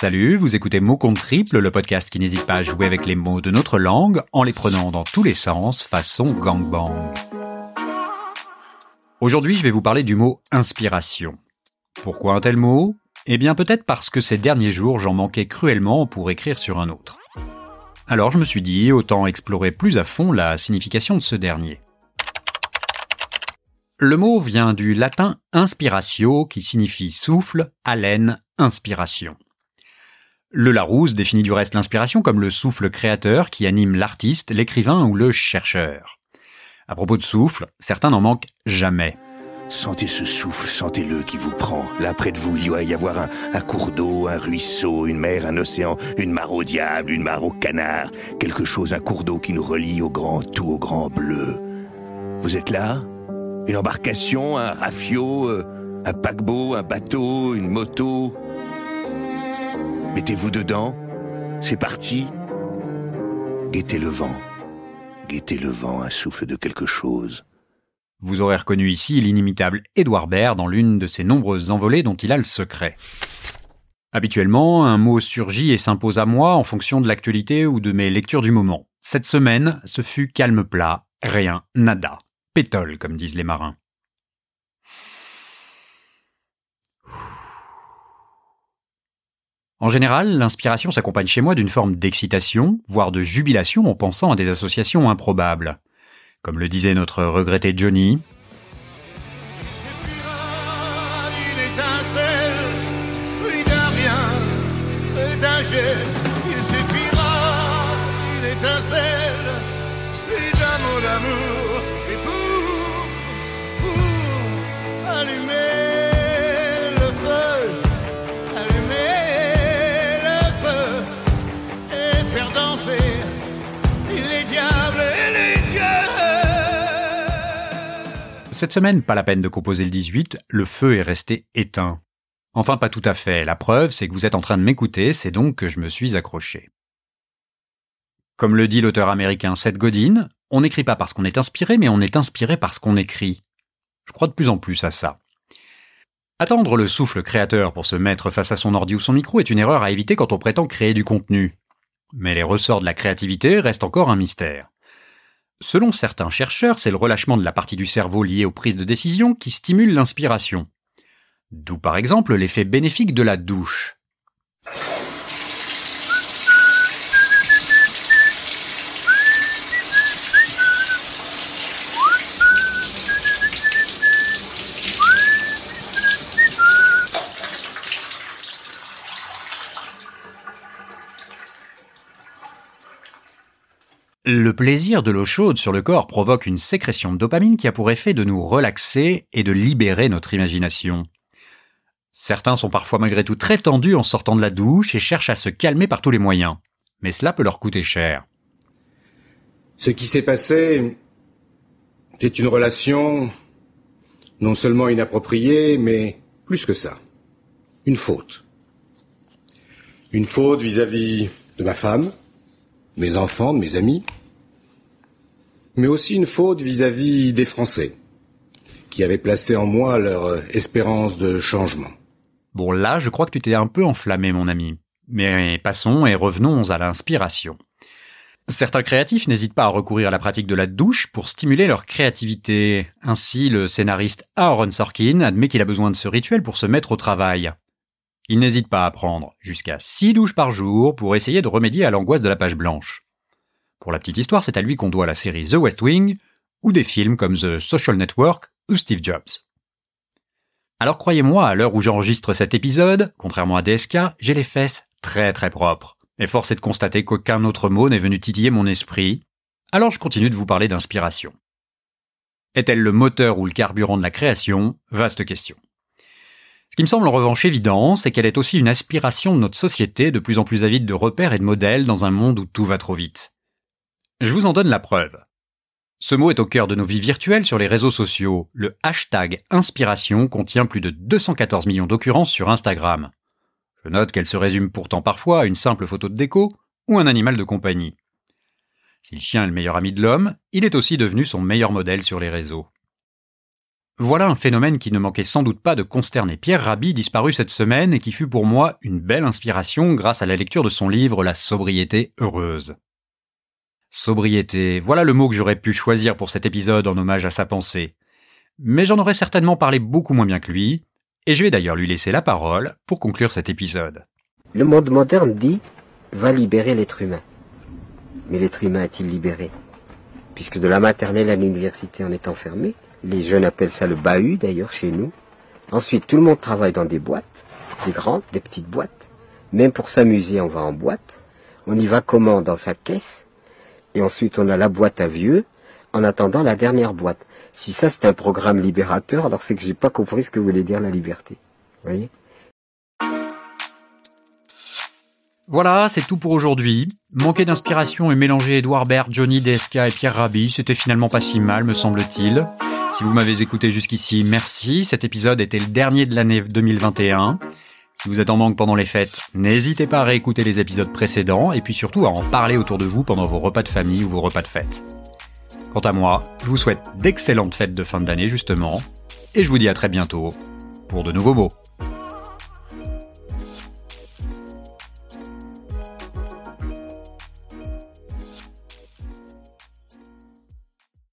Salut, vous écoutez Mots triple, le podcast qui n'hésite pas à jouer avec les mots de notre langue en les prenant dans tous les sens façon gangbang. Aujourd'hui, je vais vous parler du mot inspiration. Pourquoi un tel mot? Eh bien peut-être parce que ces derniers jours j'en manquais cruellement pour écrire sur un autre. Alors je me suis dit, autant explorer plus à fond la signification de ce dernier. Le mot vient du latin inspiratio qui signifie souffle, haleine, inspiration. Le Larousse définit du reste l'inspiration comme le souffle créateur qui anime l'artiste, l'écrivain ou le chercheur. À propos de souffle, certains n'en manquent jamais. Sentez ce souffle, sentez-le qui vous prend. Là, près de vous, il doit y avoir un, cours d'eau, un ruisseau, une mer, un océan, une mare au diable, une mare au canard. Quelque chose, un cours d'eau qui nous relie au grand tout, au grand bleu. Vous êtes là? Une embarcation, un rafio, euh, un paquebot, un bateau, une moto? Mettez-vous dedans, c'est parti. Guettez le vent. Guettez le vent, un souffle de quelque chose. Vous aurez reconnu ici l'inimitable Édouard Baird dans l'une de ses nombreuses envolées dont il a le secret. Habituellement, un mot surgit et s'impose à moi en fonction de l'actualité ou de mes lectures du moment. Cette semaine, ce fut calme plat, rien, nada pétole, comme disent les marins. En général, l'inspiration s'accompagne chez moi d'une forme d'excitation, voire de jubilation en pensant à des associations improbables. Comme le disait notre regretté Johnny, Cette semaine, pas la peine de composer le 18, le feu est resté éteint. Enfin, pas tout à fait. La preuve, c'est que vous êtes en train de m'écouter, c'est donc que je me suis accroché. Comme le dit l'auteur américain Seth Godin, on n'écrit pas parce qu'on est inspiré, mais on est inspiré parce qu'on écrit. Je crois de plus en plus à ça. Attendre le souffle créateur pour se mettre face à son ordi ou son micro est une erreur à éviter quand on prétend créer du contenu. Mais les ressorts de la créativité restent encore un mystère. Selon certains chercheurs, c'est le relâchement de la partie du cerveau liée aux prises de décision qui stimule l'inspiration. D'où par exemple l'effet bénéfique de la douche. Le plaisir de l'eau chaude sur le corps provoque une sécrétion de dopamine qui a pour effet de nous relaxer et de libérer notre imagination. Certains sont parfois malgré tout très tendus en sortant de la douche et cherchent à se calmer par tous les moyens. Mais cela peut leur coûter cher. Ce qui s'est passé, c'est une relation non seulement inappropriée, mais plus que ça. Une faute. Une faute vis-à-vis de ma femme, mes enfants, de mes amis, mais aussi une faute vis-à-vis des Français, qui avaient placé en moi leur euh, espérance de changement. Bon là, je crois que tu t'es un peu enflammé, mon ami. Mais passons et revenons à l'inspiration. Certains créatifs n'hésitent pas à recourir à la pratique de la douche pour stimuler leur créativité. Ainsi, le scénariste Aaron Sorkin admet qu'il a besoin de ce rituel pour se mettre au travail. Il n'hésite pas à prendre jusqu'à 6 douches par jour pour essayer de remédier à l'angoisse de la page blanche. Pour la petite histoire, c'est à lui qu'on doit la série The West Wing ou des films comme The Social Network ou Steve Jobs. Alors croyez-moi, à l'heure où j'enregistre cet épisode, contrairement à DSK, j'ai les fesses très très propres. Et force est de constater qu'aucun autre mot n'est venu titiller mon esprit, alors je continue de vous parler d'inspiration. Est-elle le moteur ou le carburant de la création? Vaste question. Ce qui me semble en revanche évident, c'est qu'elle est aussi une aspiration de notre société de plus en plus avide de repères et de modèles dans un monde où tout va trop vite. Je vous en donne la preuve. Ce mot est au cœur de nos vies virtuelles sur les réseaux sociaux. Le hashtag inspiration contient plus de 214 millions d'occurrences sur Instagram. Je note qu'elle se résume pourtant parfois à une simple photo de déco ou un animal de compagnie. Si le chien est le meilleur ami de l'homme, il est aussi devenu son meilleur modèle sur les réseaux. Voilà un phénomène qui ne manquait sans doute pas de consterner Pierre Rabhi, disparu cette semaine et qui fut pour moi une belle inspiration grâce à la lecture de son livre La sobriété heureuse. Sobriété, voilà le mot que j'aurais pu choisir pour cet épisode en hommage à sa pensée. Mais j'en aurais certainement parlé beaucoup moins bien que lui, et je vais d'ailleurs lui laisser la parole pour conclure cet épisode. Le monde moderne dit va libérer l'être humain. Mais l'être humain est-il libéré? Puisque de la maternelle à l'université on est enfermé, les jeunes appellent ça le bahut d'ailleurs chez nous. Ensuite, tout le monde travaille dans des boîtes, des grandes, des petites boîtes. Même pour s'amuser, on va en boîte. On y va comment Dans sa caisse. Et ensuite, on a la boîte à vieux, en attendant la dernière boîte. Si ça, c'est un programme libérateur, alors c'est que j'ai pas compris ce que voulait dire la liberté. Voyez? Voilà, c'est tout pour aujourd'hui. Manquer d'inspiration et mélanger Edouard Baird, Johnny DSK et Pierre Rabhi, c'était finalement pas si mal, me semble-t-il. Si vous m'avez écouté jusqu'ici, merci. Cet épisode était le dernier de l'année 2021. Si vous êtes en manque pendant les fêtes, n'hésitez pas à réécouter les épisodes précédents et puis surtout à en parler autour de vous pendant vos repas de famille ou vos repas de fête. Quant à moi, je vous souhaite d'excellentes fêtes de fin d'année justement, et je vous dis à très bientôt pour de nouveaux mots.